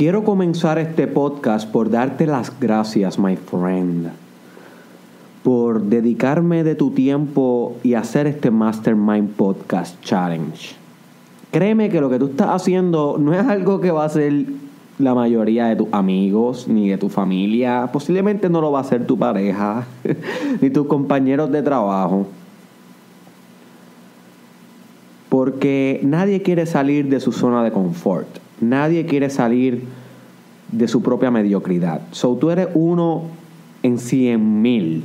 Quiero comenzar este podcast por darte las gracias, my friend, por dedicarme de tu tiempo y hacer este Mastermind Podcast Challenge. Créeme que lo que tú estás haciendo no es algo que va a ser la mayoría de tus amigos ni de tu familia. Posiblemente no lo va a hacer tu pareja ni tus compañeros de trabajo. Porque nadie quiere salir de su zona de confort. Nadie quiere salir de su propia mediocridad. So tú eres uno en cien mil.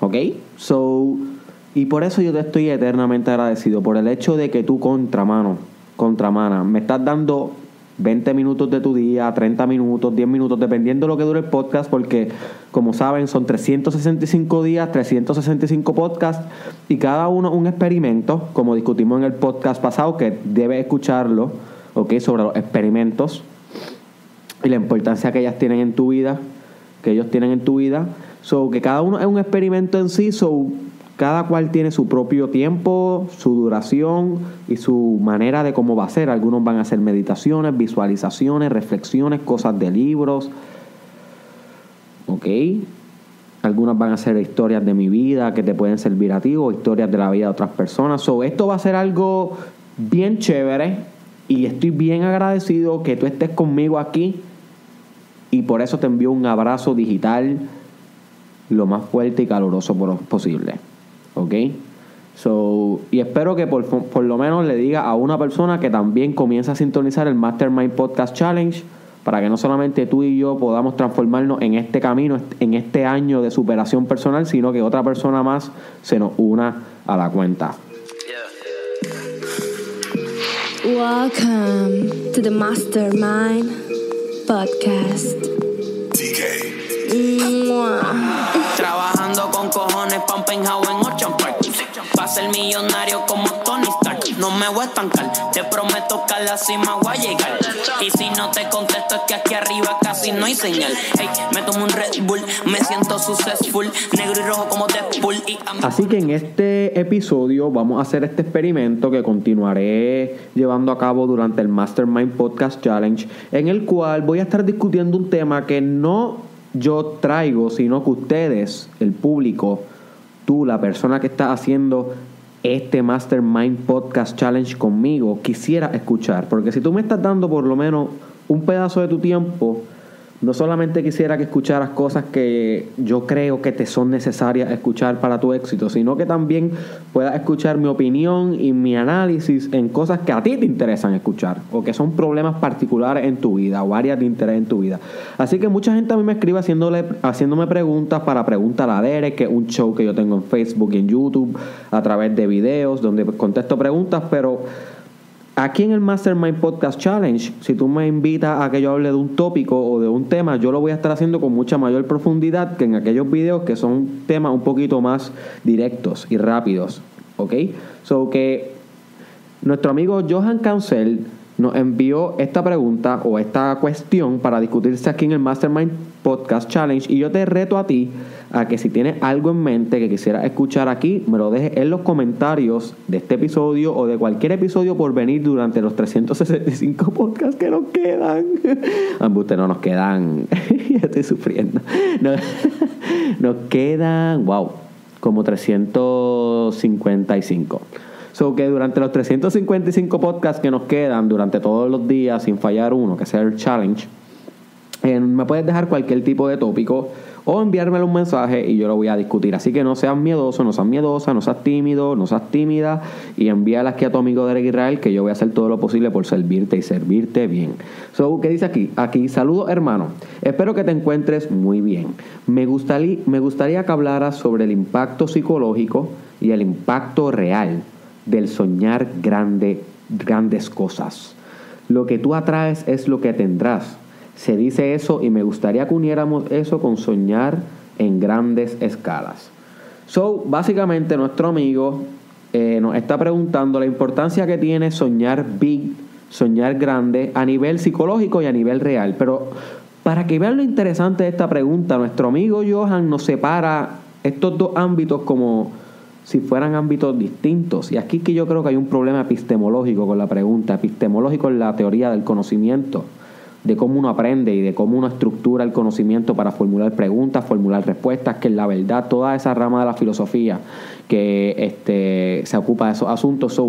¿Ok? So, y por eso yo te estoy eternamente agradecido. Por el hecho de que tú, contramano, contramana, me estás dando 20 minutos de tu día, 30 minutos, 10 minutos, dependiendo de lo que dure el podcast, porque como saben son 365 días, 365 podcasts y cada uno un experimento, como discutimos en el podcast pasado, que debe escucharlo, ¿ok? Sobre los experimentos y la importancia que ellas tienen en tu vida, que ellos tienen en tu vida. So, que cada uno es un experimento en sí, so cada cual tiene su propio tiempo, su duración y su manera de cómo va a ser. Algunos van a hacer meditaciones, visualizaciones, reflexiones, cosas de libros. ¿Ok? Algunas van a ser historias de mi vida que te pueden servir a ti o historias de la vida de otras personas. So, esto va a ser algo bien chévere y estoy bien agradecido que tú estés conmigo aquí y por eso te envío un abrazo digital lo más fuerte y caluroso posible. ¿Ok? So, y espero que por, por, lo menos le diga a una persona que también comienza a sintonizar el Mastermind Podcast Challenge para que no solamente tú y yo podamos transformarnos en este camino, en este año de superación personal, sino que otra persona más se nos una a la cuenta. Welcome to the Mastermind Podcast. Trabajando con cojones un penthouse en Ocean Park. Pa' ser millonario como Tony. No me voy a estancar, te prometo que a la cima voy a llegar. Y si no te contesto es que aquí arriba casi no hay señal. Hey, me tomo un Red Bull, me siento successful. Negro y rojo como Deadpool. Y Así que en este episodio vamos a hacer este experimento que continuaré llevando a cabo durante el Mastermind Podcast Challenge, en el cual voy a estar discutiendo un tema que no yo traigo, sino que ustedes, el público, tú, la persona que está haciendo este Mastermind Podcast Challenge conmigo, quisiera escuchar. Porque si tú me estás dando por lo menos un pedazo de tu tiempo, no solamente quisiera que escucharas cosas que yo creo que te son necesarias escuchar para tu éxito, sino que también puedas escuchar mi opinión y mi análisis en cosas que a ti te interesan escuchar o que son problemas particulares en tu vida o áreas de interés en tu vida. Así que mucha gente a mí me escribe haciéndole, haciéndome preguntas para Preguntar a Derek, que es un show que yo tengo en Facebook y en YouTube a través de videos donde contesto preguntas, pero Aquí en el Mastermind Podcast Challenge, si tú me invitas a que yo hable de un tópico o de un tema, yo lo voy a estar haciendo con mucha mayor profundidad que en aquellos videos que son temas un poquito más directos y rápidos. ¿Ok? So que nuestro amigo Johan Cancel nos envió esta pregunta o esta cuestión para discutirse aquí en el Mastermind Podcast Challenge y yo te reto a ti a que si tienes algo en mente que quisieras escuchar aquí, me lo dejes en los comentarios de este episodio o de cualquier episodio por venir durante los 365 podcasts que nos quedan. Ambos no nos quedan, estoy sufriendo. Nos, nos quedan, wow, como 355. So que durante los 355 podcasts que nos quedan, durante todos los días, sin fallar uno, que sea el challenge, me puedes dejar cualquier tipo de tópico o enviármelo un mensaje y yo lo voy a discutir. Así que no seas miedoso, no seas miedosa, no seas tímido, no seas tímida y envíala aquí a tu amigo Derek Israel que yo voy a hacer todo lo posible por servirte y servirte bien. So, ¿qué dice aquí? Aquí, saludos hermano. Espero que te encuentres muy bien. Me gustaría, me gustaría que hablaras sobre el impacto psicológico y el impacto real del soñar grande, grandes cosas. Lo que tú atraes es lo que tendrás. Se dice eso y me gustaría que uniéramos eso con soñar en grandes escalas. So, básicamente nuestro amigo eh, nos está preguntando la importancia que tiene soñar big, soñar grande a nivel psicológico y a nivel real. Pero para que vean lo interesante de esta pregunta, nuestro amigo Johan nos separa estos dos ámbitos como si fueran ámbitos distintos. Y aquí que yo creo que hay un problema epistemológico con la pregunta, epistemológico en la teoría del conocimiento. De cómo uno aprende y de cómo uno estructura el conocimiento para formular preguntas, formular respuestas, que la verdad toda esa rama de la filosofía que este, se ocupa de esos asuntos.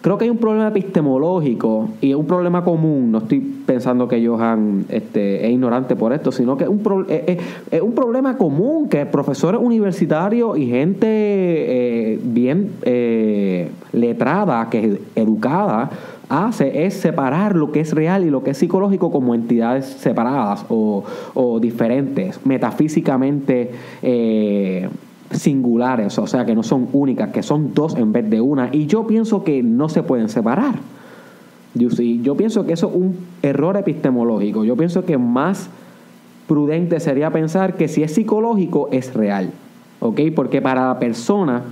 creo que hay un problema epistemológico y es un problema común. No estoy pensando que Johan este, es ignorante por esto, sino que es un, es, un problema común que profesores universitarios y gente eh, bien eh, letrada, que es educada, hace es separar lo que es real y lo que es psicológico como entidades separadas o, diferentes, metafísicamente eh, singulares, o sea, que no son únicas, que son dos en vez de una. Y yo pienso que no se pueden separar. Yo, yo pienso que eso es un error epistemológico. Yo pienso que más prudente sería pensar que si es psicológico es real. ¿Ok? Porque para la persona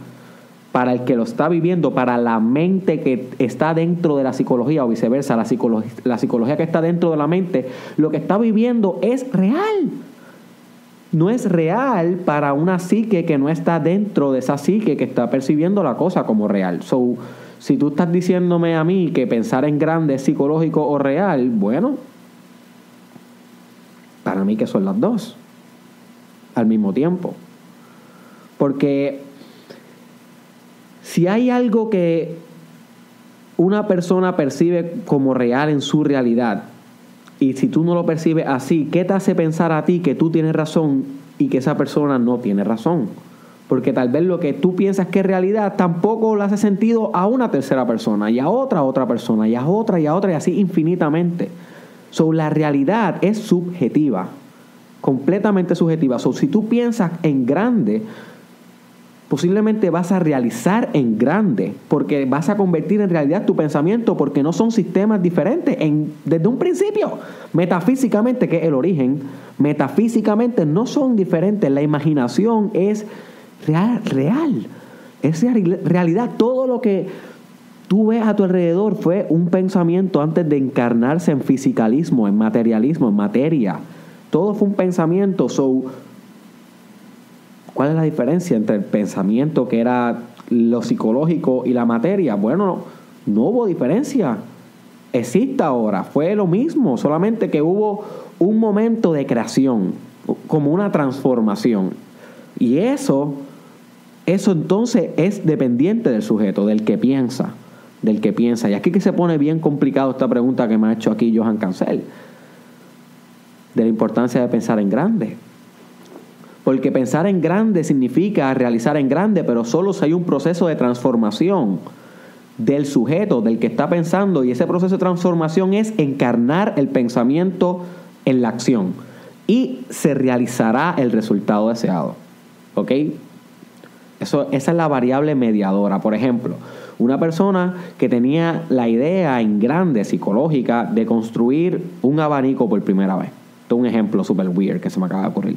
para el que lo está viviendo, para la mente que está dentro de la psicología o viceversa, la, psicología que está dentro de la mente, lo que está viviendo es real. No es real para una psique que no está dentro de esa psique que está percibiendo la cosa como real. So, si tú estás diciéndome a mí que pensar en grande es psicológico o real, bueno, para mí que son las dos al mismo tiempo. Porque si hay algo que una persona percibe como real en su realidad, y si tú no lo percibes así, ¿qué te hace pensar a ti que tú tienes razón y que esa persona no tiene razón? Porque tal vez lo que tú piensas que es realidad tampoco le hace sentido a una tercera persona y a otra otra persona y a otra y a otra y así infinitamente. So, la realidad es subjetiva, completamente subjetiva. So, si tú piensas en grande, posiblemente vas a realizar en grande, porque vas a convertir en realidad tu pensamiento, porque no son sistemas diferentes en, desde un principio. Metafísicamente, que es el origen, metafísicamente no son diferentes. La imaginación es real, real. es realidad. Todo lo que tú ves a tu alrededor fue un pensamiento antes de encarnarse en fisicalismo, en materialismo, en materia. Todo fue un pensamiento. So, ¿Cuál es la diferencia entre el pensamiento que era lo psicológico y la materia? Bueno, no hubo diferencia. Existe ahora, fue lo mismo, solamente que hubo un momento de creación, como una transformación. Y eso, eso entonces es dependiente del sujeto, del que piensa, del que piensa. Y aquí que se pone bien complicado esta pregunta que me ha hecho aquí Johan Cancel, de la importancia de pensar en grande. Porque pensar en grande significa realizar en grande, pero solo si hay un proceso de transformación del sujeto, del que está pensando, y ese proceso de transformación es encarnar el pensamiento en la acción. Y se realizará el resultado deseado. ¿Ok? Eso, esa es la variable mediadora. Por ejemplo, una persona que tenía la idea en grande psicológica de construir un abanico por primera vez. Esto es un ejemplo super weird que se me acaba de ocurrir.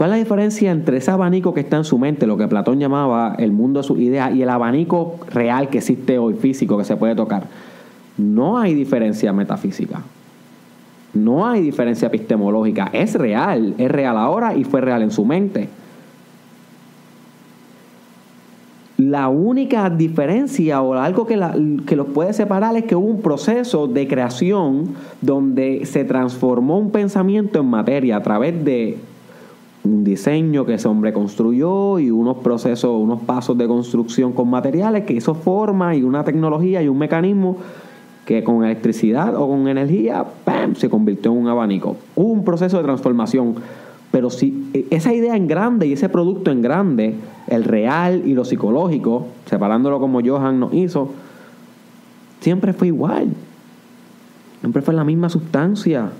¿Cuál es la diferencia entre ese abanico que está en su mente, lo que Platón llamaba el mundo de sus ideas, y el abanico real que existe hoy, físico, que se puede tocar? No hay diferencia metafísica. No hay diferencia epistemológica. Es real, es real ahora y fue real en su mente. La única diferencia o algo que, que los puede separar es que hubo un proceso de creación donde se transformó un pensamiento en materia a través de un diseño que ese hombre construyó y unos procesos, unos pasos de construcción con materiales que hizo forma y una tecnología y un mecanismo que con electricidad o con energía ¡pam! se convirtió en un abanico. Hubo un proceso de transformación, pero si esa idea en grande y ese producto en grande, el real y lo psicológico, separándolo como Johan nos hizo, siempre fue igual. Siempre fue la misma sustancia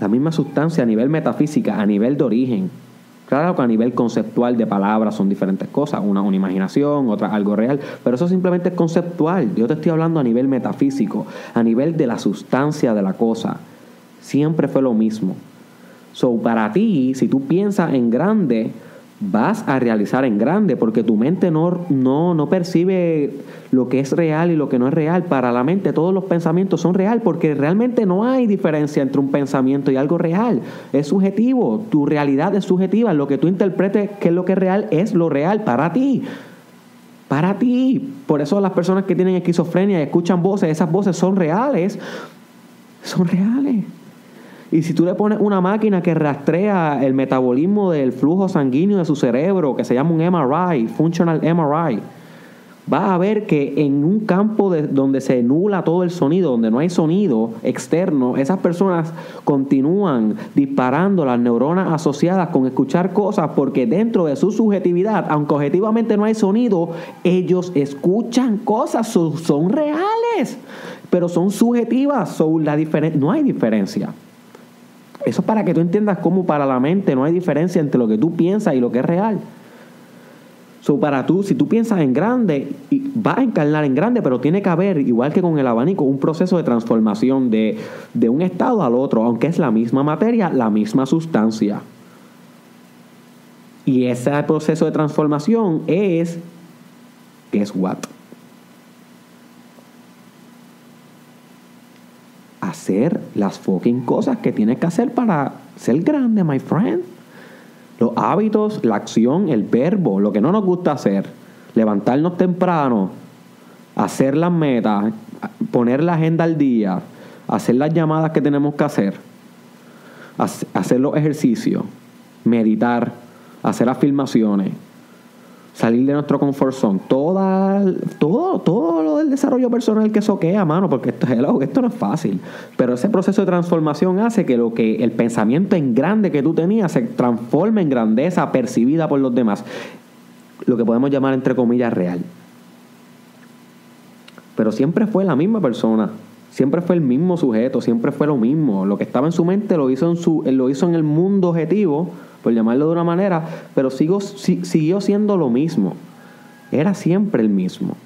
la misma sustancia a nivel metafísica, a nivel de origen. Claro que a nivel conceptual de palabras son diferentes cosas, una una imaginación, otra algo real, pero eso simplemente es conceptual. Yo te estoy hablando a nivel metafísico, a nivel de la sustancia de la cosa. Siempre fue lo mismo. So, para ti, si tú piensas en grande, vas a realizar en grande, porque tu mente no, no, no percibe lo que es real y lo que no es real. Para la mente todos los pensamientos son real, porque realmente no hay diferencia entre un pensamiento y algo real. Es subjetivo, tu realidad es subjetiva, lo que tú interpretes que es lo que es real es lo real para ti. Para ti. Por eso las personas que tienen esquizofrenia y escuchan voces, esas voces son reales Son reales. Y si tú le pones una máquina que rastrea el metabolismo del flujo sanguíneo de su cerebro, que se llama un MRI, Functional MRI, vas a ver que en un campo de, donde se nula todo el sonido, donde no hay sonido externo, esas personas continúan disparando las neuronas asociadas con escuchar cosas porque dentro de su subjetividad, aunque objetivamente no hay sonido, ellos escuchan cosas, son, reales, pero son subjetivas, son no hay diferencia. Eso es para que tú entiendas cómo para la mente no hay diferencia entre lo que tú piensas y lo que es real. So, para tú, si tú piensas en grande, vas a encarnar en grande, pero tiene que haber, igual que con el abanico, un proceso de transformación de, de un estado al otro, aunque es la misma materia, la misma sustancia. Y ese proceso de transformación es, guess what? Hacer las fucking cosas que tienes que hacer para ser grande, my friend. Los hábitos, la acción, el verbo, lo que no nos gusta hacer. Levantarnos temprano, hacer las metas, poner la agenda al día, hacer las llamadas que tenemos que hacer, hacer los ejercicios, meditar, hacer afirmaciones, salir de nuestro confort zone, toda, todo, todo lo del desarrollo personal que soquea, mano, porque esto, esto no es fácil. Pero ese proceso de transformación hace que lo que el pensamiento en grande que tú tenías se transforme en grandeza percibida por los demás. Lo que podemos llamar entre comillas real. Pero siempre fue la misma persona. Siempre fue el mismo sujeto, siempre fue lo mismo. Lo que estaba en su mente lo hizo en, su, lo hizo en el mundo objetivo por llamarlo de una manera, pero siguió siendo lo mismo. Era siempre el mismo.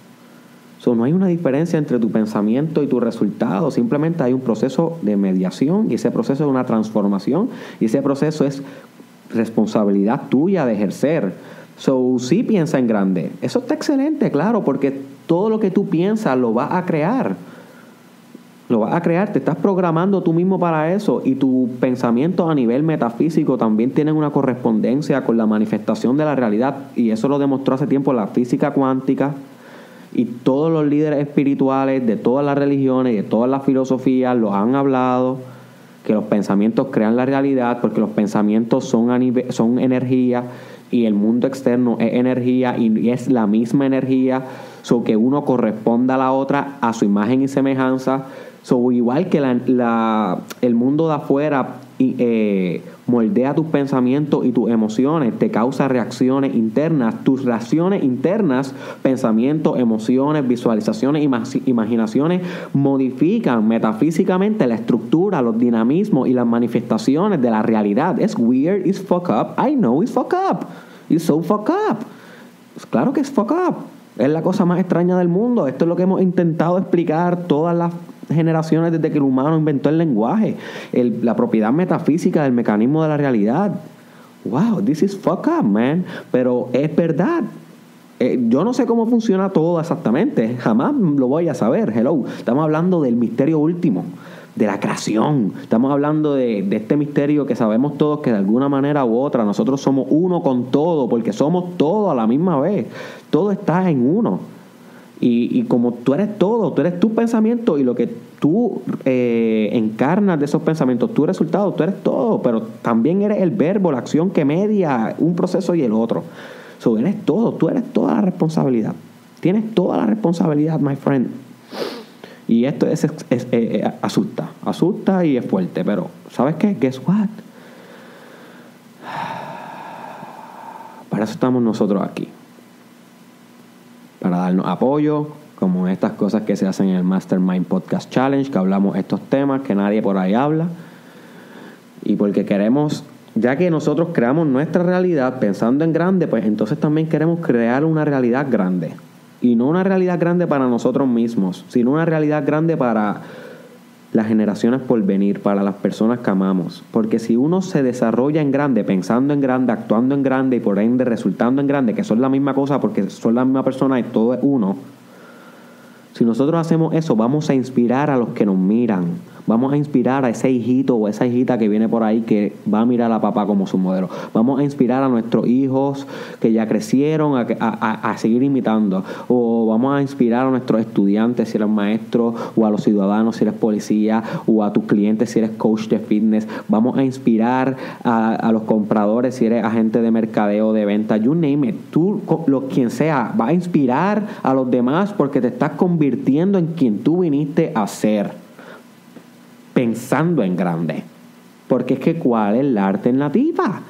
So, no hay una diferencia entre tu pensamiento y tu resultado, simplemente hay un proceso de mediación y ese proceso es una transformación y ese proceso es responsabilidad tuya de ejercer. So, sí piensa en grande. Eso está excelente, claro, porque todo lo que tú piensas lo vas a crear. Lo vas a crear, te estás programando tú mismo para eso y tus pensamientos a nivel metafísico también tienen una correspondencia con la manifestación de la realidad. Y eso lo demostró hace tiempo la física cuántica y todos los líderes espirituales de todas las religiones y de todas las filosofías lo han hablado que los pensamientos crean la realidad porque los pensamientos son, son energía y el mundo externo es energía y es la misma energía, so que uno corresponda a la otra a su imagen y semejanza So, igual que la, el mundo de afuera eh, moldea tus pensamientos y tus emociones, te causa reacciones internas, tus reacciones internas, pensamientos, emociones, visualizaciones, imaginaciones, modifican metafísicamente la estructura, los dinamismos y las manifestaciones de la realidad. Es weird, it's fuck up. I know it's fuck up. It's so fuck up. Pues claro que es fuck up. Es la cosa más extraña del mundo. Esto es lo que hemos intentado explicar todas las generaciones desde que el humano inventó el lenguaje, la propiedad metafísica del mecanismo de la realidad. Wow, this is fuck up, man. Pero es verdad. Eh, yo no sé cómo funciona todo exactamente, jamás lo voy a saber. Hello, estamos hablando del misterio último, de la creación. Estamos hablando de, de este misterio que sabemos todos que de alguna manera u otra nosotros somos uno con todo, porque somos todo a la misma vez. Todo está en uno. Y, como tú eres todo, tú eres tu pensamiento y lo que tú eh, encarnas de esos pensamientos, tu resultado, tú eres todo, pero también eres el verbo, la acción que media un proceso y el otro. So, eres todo, tú eres toda la responsabilidad. Tienes toda la responsabilidad, my friend. Y esto es, eh, eh, asusta, asusta y es fuerte, pero ¿sabes qué? Guess what? Para eso estamos nosotros aquí apoyo, como estas cosas que se hacen en el Mastermind Podcast Challenge, que hablamos estos temas que nadie por ahí habla. Y porque queremos, ya que nosotros creamos nuestra realidad pensando en grande, pues entonces también queremos crear una realidad grande. Y no una realidad grande para nosotros mismos, sino una realidad grande para las generaciones por venir, para las personas que amamos. Porque si uno se desarrolla en grande, pensando en grande, actuando en grande y por ende resultando en grande, que son la misma cosa porque son la misma persona y todo es uno, si nosotros hacemos eso, vamos a inspirar a los que nos miran, Vamos a inspirar a ese hijito o esa hijita que viene por ahí que va a mirar a papá como su modelo. Vamos a inspirar a nuestros hijos que ya crecieron a, a, seguir imitando. O vamos a inspirar a nuestros estudiantes si eres maestro o a los ciudadanos si eres policía o a tus clientes si eres coach de fitness. Vamos a inspirar a, a los compradores si eres agente de mercadeo, de venta. You name it. Tú, lo, quien sea, va a inspirar a los demás porque te estás convirtiendo en quien tú viniste a ser. Pensando en grande. Porque es que ¿cuál es la alternativa?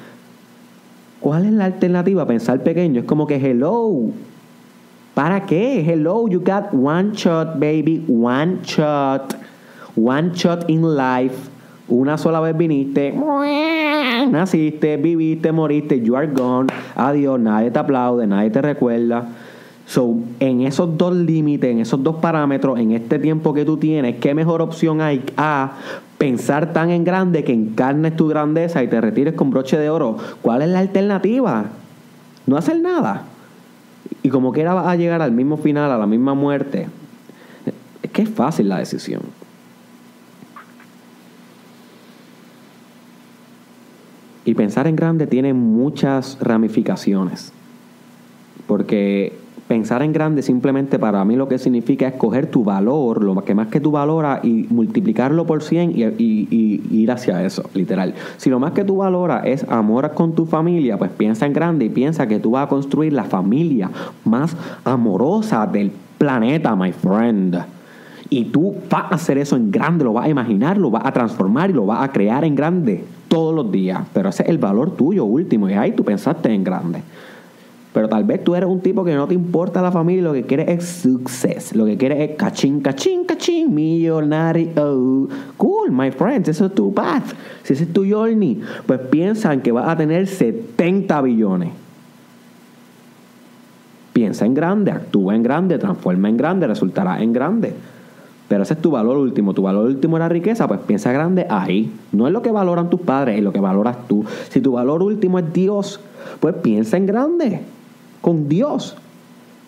¿Cuál es la alternativa? Pensar pequeño. Es como que hello. ¿Para qué? Hello, you got one shot, baby. One shot. One shot in life. Una sola vez viniste, naciste, viviste, moriste, you are gone. Adiós, nadie te aplaude, nadie te recuerda. So, en esos dos límites, en esos dos parámetros, en este tiempo que tú tienes, ¿qué mejor opción hay a pensar tan en grande que encarnes tu grandeza y te retires con broche de oro? ¿Cuál es la alternativa? No hacer nada. Y como quiera vas a llegar al mismo final, a la misma muerte. Es que es fácil la decisión. Y pensar en grande tiene muchas ramificaciones. Porque pensar en grande simplemente para mí lo que significa es coger tu valor, lo que más que tú valoras, y multiplicarlo por 100 y, ir hacia eso, literal. Si lo más que tú valoras es amor con tu familia, pues piensa en grande y piensa que tú vas a construir la familia más amorosa del planeta, my friend. Y tú vas a hacer eso en grande, lo vas a imaginar, lo vas a transformar y lo vas a crear en grande todos los días. Pero ese es el valor tuyo último y ahí tú pensaste en grande. Pero tal vez tú eres un tipo que no te importa la familia, lo que quieres es success, lo que quieres es cachín, cachín, cachín, millonario. Cool, my friends, eso es tu path. Si ese es tu journey, pues piensa en que vas a tener 70 billones. Piensa en grande, actúa en grande, transforma en grande, resultará en grande. Pero ese es tu valor último. Tu valor último es la riqueza, pues piensa grande ahí. No es lo que valoran tus padres, es lo que valoras tú. Si tu valor último es Dios, pues piensa en grande con Dios.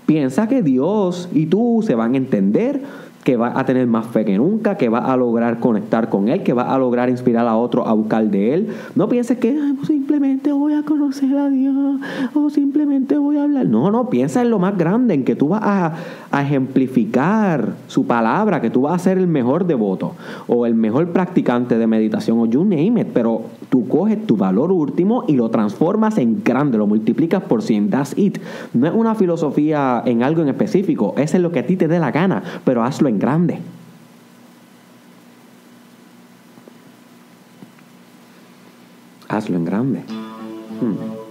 Piensa que Dios y tú se van a entender, que va a tener más fe que nunca, que va a lograr conectar con Él, que va a lograr inspirar a otro a buscar de Él. No pienses que pues simplemente voy a conocer a Dios o simplemente voy a hablar. No, no, piensa en lo más grande, en que tú vas a, a ejemplificar su palabra, que tú vas a ser el mejor devoto o el mejor practicante de meditación o you name it, pero tú coges tu valor último y lo transformas en grande, lo multiplicas por 100. That's it. No es una filosofía en algo en específico, es en lo que a ti te dé la gana, pero hazlo en grande. Hazlo en grande. Hmm.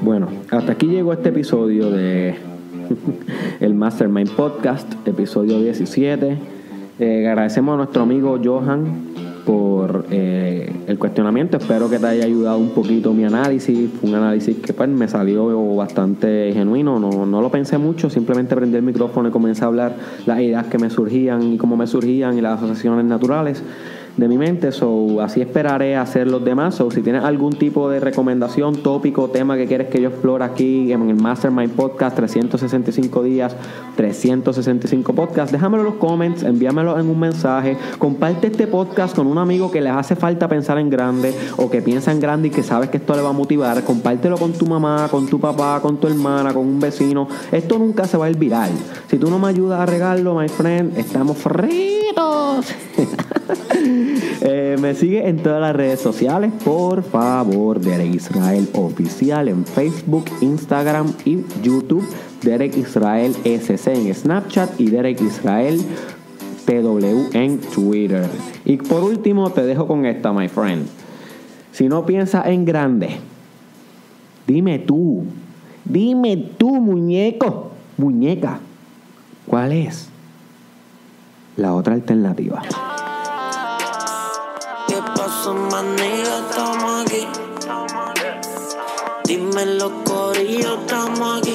Bueno, hasta aquí llegó este episodio de el Mastermind Podcast, episodio 17. Eh, agradecemos a nuestro amigo Johan por eh, el cuestionamiento. Espero que te haya ayudado un poquito mi análisis. Fue un análisis que pues, me salió bastante genuino. No, no lo pensé mucho, simplemente prendí el micrófono y comencé a hablar las ideas que me surgían y cómo me surgían y las asociaciones naturales de mi mente. So, así esperaré hacer los demás. So, si tienes algún tipo de recomendación, tópico, tema que quieres que yo explore aquí en el Mastermind Podcast 365 días, 365 podcasts, déjamelo en los comments, envíamelo en un mensaje. Comparte este podcast con un amigo que les hace falta pensar en grande o que piensa en grande y que sabes que esto le va a motivar. Compártelo con tu mamá, con tu papá, con tu hermana, con un vecino. Esto nunca se va a ir viral. Si tú no me ayudas a regarlo, my friend, estamos fritos. Eh, me sigue en todas las redes sociales, por favor, Derek Israel Oficial en Facebook, Instagram y YouTube. Derek Israel SC en Snapchat y Derek Israel PW en Twitter. Y por último, te dejo con esta, my friend. Si no piensas en grande, dime tú, dime tú, muñeco, muñeca, ¿cuál es la otra alternativa? ¿Qué pasó, manilla? Estamos aquí. Dime los corillos, estamos aquí.